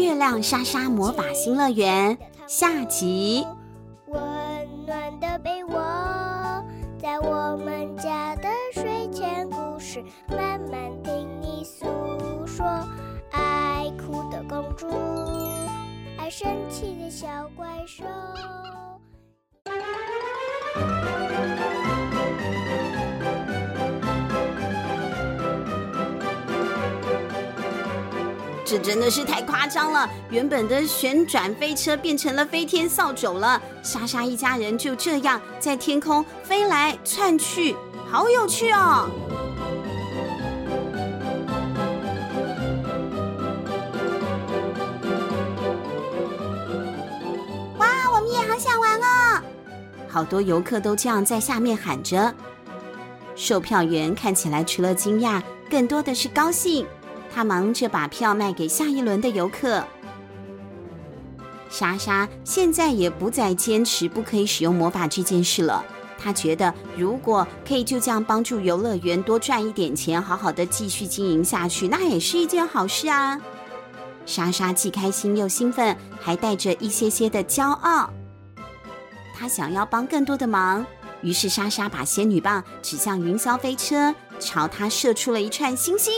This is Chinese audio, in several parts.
月亮莎莎魔法新乐园下集。温暖的被窝，在我们家的睡前故事，慢慢听你诉说。爱哭的公主，爱生气的小怪兽。这真的是太夸张了！原本的旋转飞车变成了飞天扫帚了，莎莎一家人就这样在天空飞来窜去，好有趣哦！哇，我们也好想玩哦！好多游客都这样在下面喊着。售票员看起来除了惊讶，更多的是高兴。他忙着把票卖给下一轮的游客。莎莎现在也不再坚持不可以使用魔法这件事了。她觉得，如果可以就这样帮助游乐园多赚一点钱，好好的继续经营下去，那也是一件好事啊。莎莎既开心又兴奋，还带着一些些的骄傲。她想要帮更多的忙，于是莎莎把仙女棒指向云霄飞车，朝它射出了一串星星。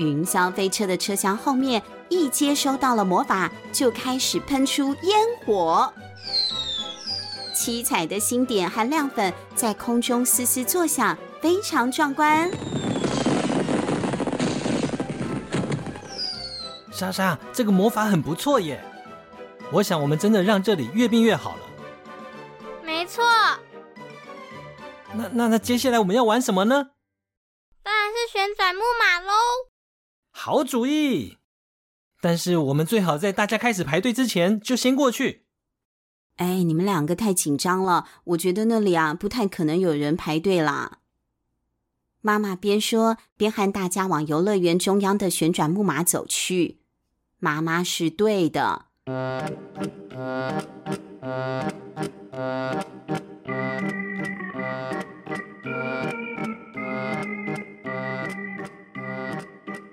云霄飞车的车厢后面一接收到了魔法，就开始喷出烟火。七彩的星点和亮粉在空中嘶嘶作响，非常壮观。莎莎，这个魔法很不错耶！我想我们真的让这里越变越好了。没错。那那那接下来我们要玩什么呢？当然是旋转木马喽。好主意，但是我们最好在大家开始排队之前就先过去。哎，你们两个太紧张了，我觉得那里啊不太可能有人排队啦。妈妈边说边和大家往游乐园中央的旋转木马走去。妈妈是对的。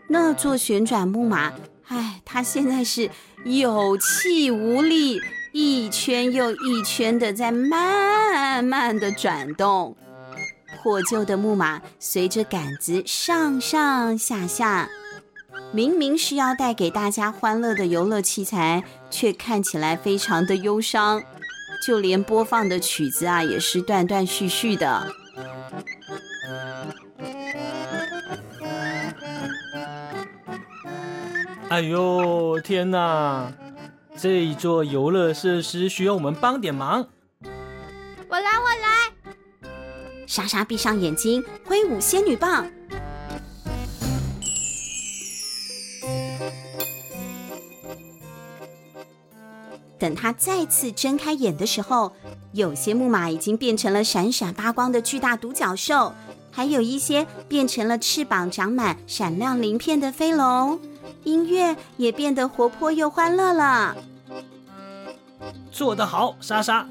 那座旋转木马，唉，它现在是有气无力，一圈又一圈的在慢慢的转动。破旧的木马随着杆子上上下下，明明是要带给大家欢乐的游乐器材，却看起来非常的忧伤。就连播放的曲子啊，也是断断续续的。哎呦天哪！这一座游乐设施需要我们帮点忙。我来，我来。莎莎闭上眼睛，挥舞仙女棒。等她再次睁开眼的时候，有些木马已经变成了闪闪发光的巨大独角兽，还有一些变成了翅膀长满闪亮鳞片的飞龙。音乐也变得活泼又欢乐了。做得好，莎莎！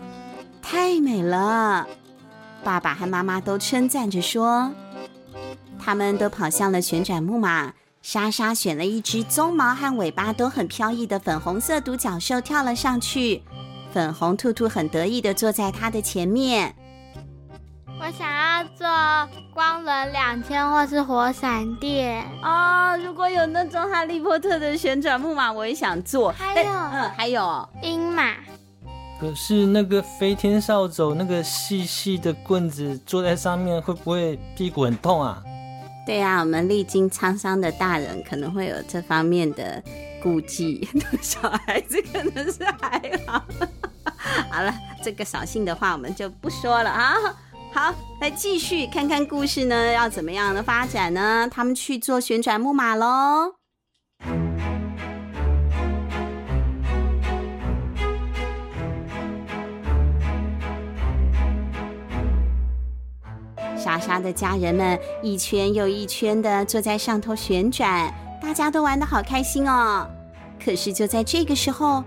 太美了！爸爸和妈妈都称赞着说。他们都跑向了旋转木马。莎莎选了一只鬃毛和尾巴都很飘逸的粉红色独角兽，跳了上去。粉红兔兔很得意地坐在它的前面。我我想要做光轮两千或是火闪电哦。如果有那种哈利波特的旋转木马，我也想做。还有，嗯，还有鹰马。可是那个飞天扫帚，那个细细的棍子，坐在上面会不会屁股很痛啊？对、啊，我们历经沧桑的大人可能会有这方面的顾忌，小孩子可能是还好。好了，这个扫兴的话我们就不说了啊。好，来继续看看故事呢，要怎么样的发展呢？他们去做旋转木马喽。莎莎的家人们一圈又一圈的坐在上头旋转，大家都玩的好开心哦。可是就在这个时候，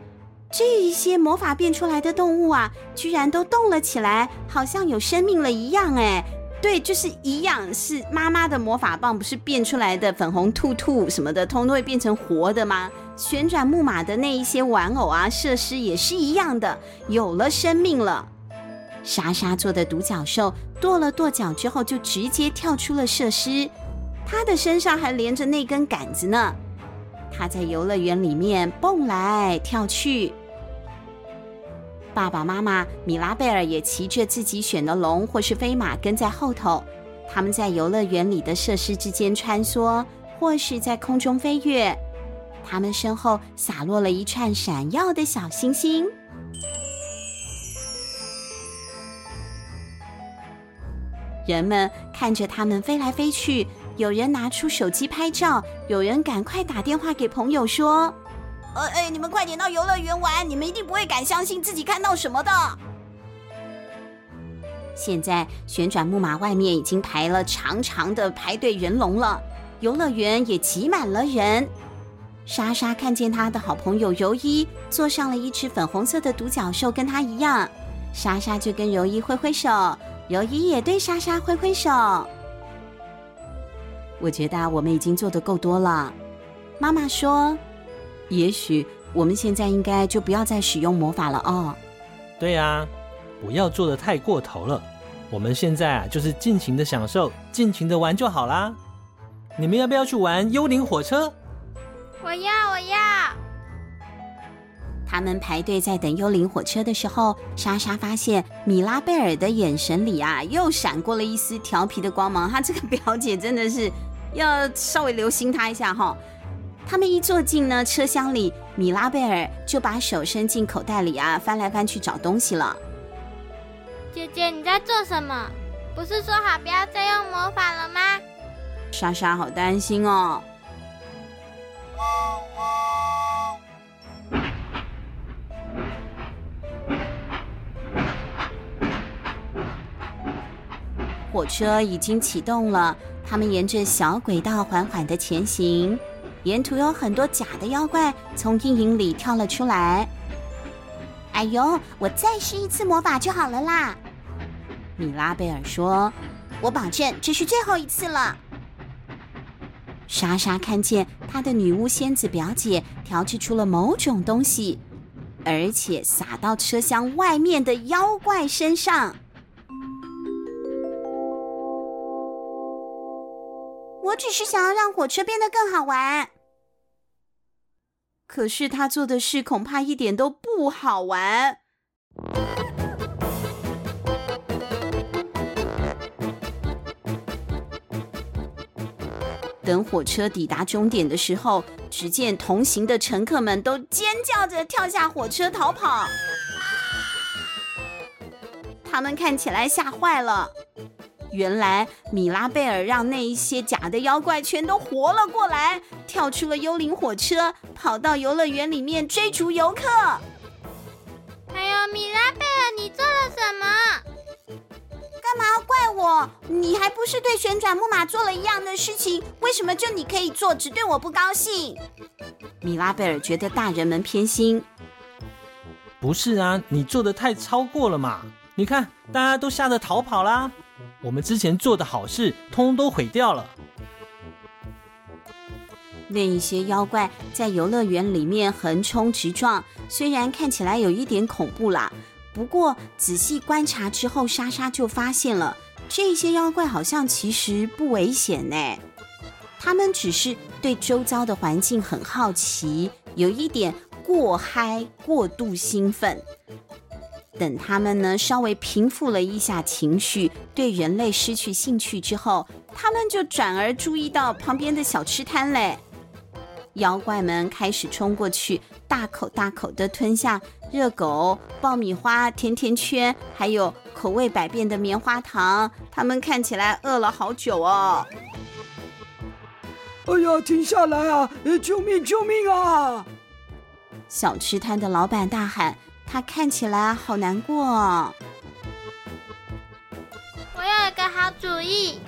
这一些魔法变出来的动物啊，居然都动了起来，好像有生命了一样。哎，对，就是一样，是妈妈的魔法棒不是变出来的粉红兔兔什么的，通通会变成活的吗？旋转木马的那一些玩偶啊，设施也是一样的，有了生命了。莎莎做的独角兽跺了跺脚之后，就直接跳出了设施，它的身上还连着那根杆子呢。它在游乐园里面蹦来跳去。爸爸妈妈米拉贝尔也骑着自己选的龙或是飞马跟在后头，他们在游乐园里的设施之间穿梭，或是在空中飞跃。他们身后洒落了一串闪耀的小星星。人们看着他们飞来飞去，有人拿出手机拍照，有人赶快打电话给朋友说。呃，哎，你们快点到游乐园玩！你们一定不会敢相信自己看到什么的。现在旋转木马外面已经排了长长的排队人龙了，游乐园也挤满了人。莎莎看见她的好朋友柔伊坐上了一只粉红色的独角兽，跟她一样。莎莎就跟柔伊挥挥手，柔伊也对莎莎挥挥手。我觉得我们已经做得够多了。妈妈说。也许我们现在应该就不要再使用魔法了哦。对呀，不要做得太过头了。我们现在啊，就是尽情的享受，尽情的玩就好啦。你们要不要去玩幽灵火车？我要，我要。他们排队在等幽灵火车的时候，莎莎发现米拉贝尔的眼神里啊，又闪过了一丝调皮的光芒。她这个表姐真的是要稍微留心他一下哈。他们一坐进呢车厢里，米拉贝尔就把手伸进口袋里啊，翻来翻去找东西了。姐姐，你在做什么？不是说好不要再用魔法了吗？莎莎好担心哦。火车已经启动了，他们沿着小轨道缓缓地前行。沿途有很多假的妖怪从阴影里跳了出来。哎呦，我再试一次魔法就好了啦！米拉贝尔说：“我保证这是最后一次了。”莎莎看见她的女巫仙子表姐调制出了某种东西，而且撒到车厢外面的妖怪身上。我只是想要让火车变得更好玩，可是他做的事恐怕一点都不好玩。等火车抵达终点的时候，只见同行的乘客们都尖叫着跳下火车逃跑，他们看起来吓坏了。原来米拉贝尔让那一些假的妖怪全都活了过来，跳出了幽灵火车，跑到游乐园里面追逐游客。还有米拉贝尔，你做了什么？干嘛要怪我？你还不是对旋转木马做了一样的事情？为什么就你可以做，只对我不高兴？米拉贝尔觉得大人们偏心。不是啊，你做的太超过了嘛！你看，大家都吓得逃跑啦。我们之前做的好事，通通都毁掉了。那一些妖怪在游乐园里面横冲直撞，虽然看起来有一点恐怖啦，不过仔细观察之后，莎莎就发现了，这些妖怪好像其实不危险呢，他们只是对周遭的环境很好奇，有一点过嗨、过度兴奋。等他们呢稍微平复了一下情绪，对人类失去兴趣之后，他们就转而注意到旁边的小吃摊嘞。妖怪们开始冲过去，大口大口地吞下热狗、爆米花、甜甜圈，还有口味百变的棉花糖。他们看起来饿了好久哦。哎呀，停下来啊！救命！救命啊！小吃摊的老板大喊，他看起来好难过哦。我有一个好主意。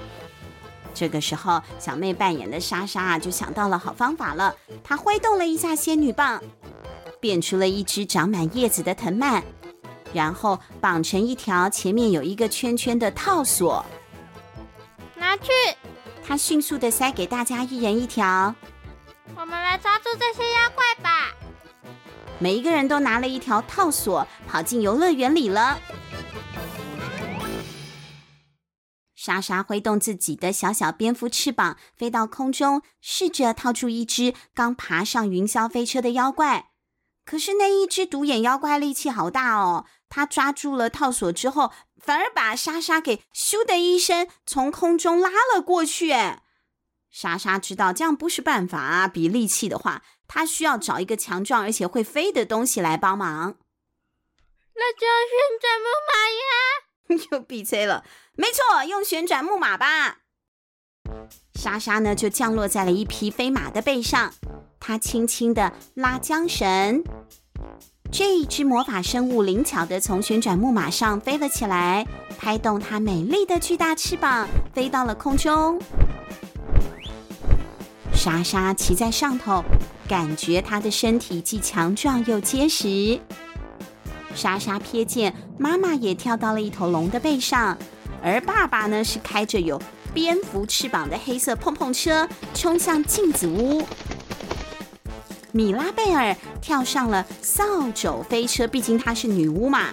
这个时候，小妹扮演的莎莎啊，就想到了好方法了。她挥动了一下仙女棒，变出了一只长满叶子的藤蔓，然后绑成一条前面有一个圈圈的套索。拿去！她迅速的塞给大家一人一条。我们来抓住这些妖怪吧！每一个人都拿了一条套索，跑进游乐园里了。莎莎挥动自己的小小蝙蝠翅膀，飞到空中，试着套住一只刚爬上云霄飞车的妖怪。可是那一只独眼妖怪力气好大哦，它抓住了套索之后，反而把莎莎给咻的一声从空中拉了过去。哎，莎莎知道这样不是办法啊，比力气的话，她需要找一个强壮而且会飞的东西来帮忙。那就旋转木马呀！又闭嘴了，没错，用旋转木马吧。莎莎呢，就降落在了一匹飞马的背上，她轻轻地拉缰绳，这一只魔法生物灵巧地从旋转木马上飞了起来，拍动它美丽的巨大翅膀，飞到了空中。莎莎骑在上头，感觉她的身体既强壮又结实。莎莎瞥见妈妈也跳到了一头龙的背上，而爸爸呢，是开着有蝙蝠翅膀的黑色碰碰车冲向镜子屋。米拉贝尔跳上了扫帚飞车，毕竟她是女巫嘛。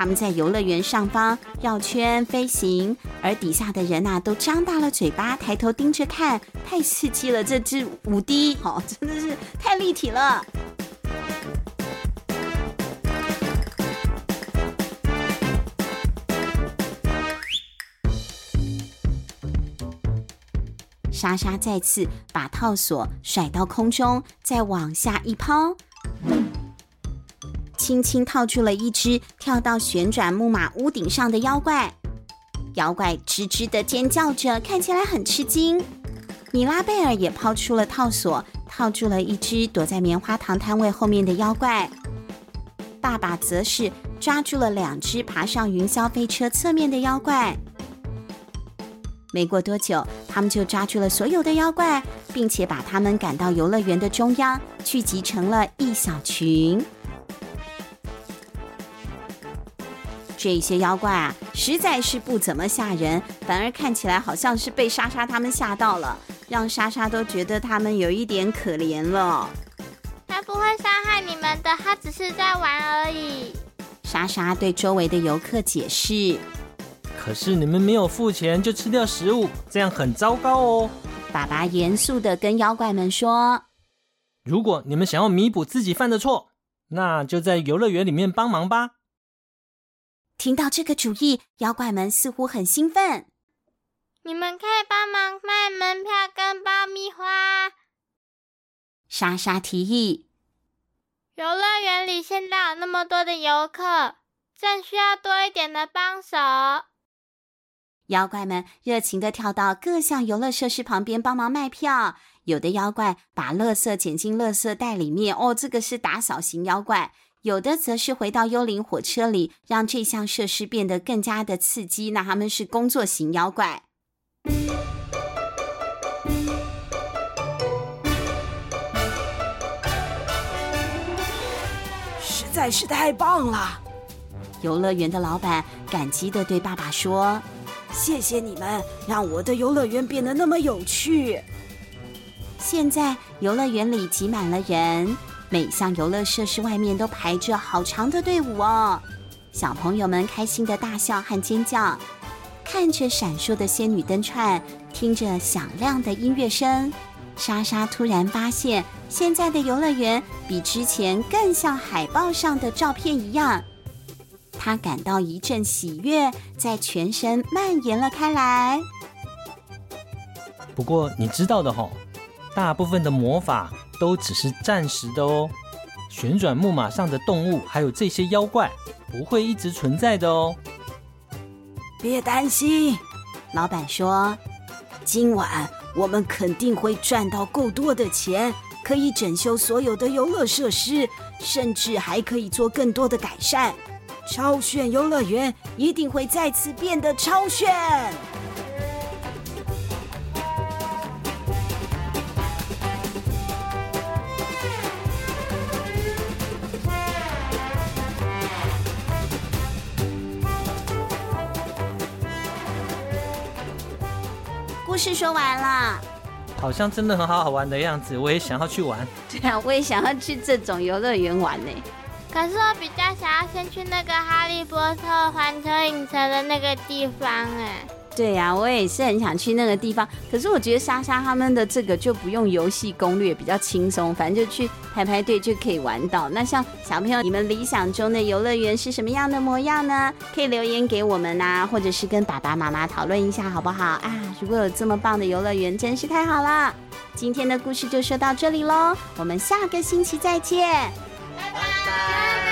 他们在游乐园上方绕圈飞行，而底下的人呐、啊、都张大了嘴巴，抬头盯着看，太刺激了！这支舞迪哦，真的是太立体了。莎莎再次把套索甩到空中，再往下一抛，轻轻套住了一只跳到旋转木马屋顶上的妖怪。妖怪吱吱的尖叫着，看起来很吃惊。米拉贝尔也抛出了套索，套住了一只躲在棉花糖摊位后面的妖怪。爸爸则是抓住了两只爬上云霄飞车侧面的妖怪。没过多久，他们就抓住了所有的妖怪，并且把他们赶到游乐园的中央，聚集成了一小群。这些妖怪啊，实在是不怎么吓人，反而看起来好像是被莎莎他们吓到了，让莎莎都觉得他们有一点可怜了。他不会伤害你们的，他只是在玩而已。莎莎对周围的游客解释。可是你们没有付钱就吃掉食物，这样很糟糕哦。爸爸严肃地跟妖怪们说：“如果你们想要弥补自己犯的错，那就在游乐园里面帮忙吧。”听到这个主意，妖怪们似乎很兴奋。你们可以帮忙卖门票跟爆米花。莎莎提议：“游乐园里现在有那么多的游客，正需要多一点的帮手。”妖怪们热情地跳到各项游乐设施旁边帮忙卖票，有的妖怪把垃圾捡进垃圾袋里面，哦，这个是打扫型妖怪；有的则是回到幽灵火车里，让这项设施变得更加的刺激。那他们是工作型妖怪。实在是太棒了！游乐园的老板感激的对爸爸说。谢谢你们，让我的游乐园变得那么有趣。现在游乐园里挤满了人，每项游乐设施外面都排着好长的队伍哦。小朋友们开心的大笑和尖叫，看着闪烁的仙女灯串，听着响亮的音乐声，莎莎突然发现，现在的游乐园比之前更像海报上的照片一样。她感到一阵喜悦在全身蔓延了开来。不过你知道的吼，大部分的魔法都只是暂时的哦。旋转木马上的动物还有这些妖怪不会一直存在的哦。别担心，老板说，今晚我们肯定会赚到够多的钱，可以整修所有的游乐设施，甚至还可以做更多的改善。超炫游乐园一定会再次变得超炫！事说完了，好像真的很好好玩的样子，我也想要去玩。对啊，我也想要去这种游乐园玩呢。可是我比较想要先去那个哈利波特环球影城的那个地方哎。对呀、我也是很想去那个地方。可是我觉得莎莎他们的这个就不用游戏攻略，比较轻松，反正就去排排队就可以玩到。那像小朋友，你们理想中的游乐园是什么样的模样呢？可以留言给我们呐、啊，或者是跟爸爸妈妈讨论一下，好不好啊？如果有这么棒的游乐园，真是太好了。今天的故事就说到这里喽，我们下个星期再见，拜拜。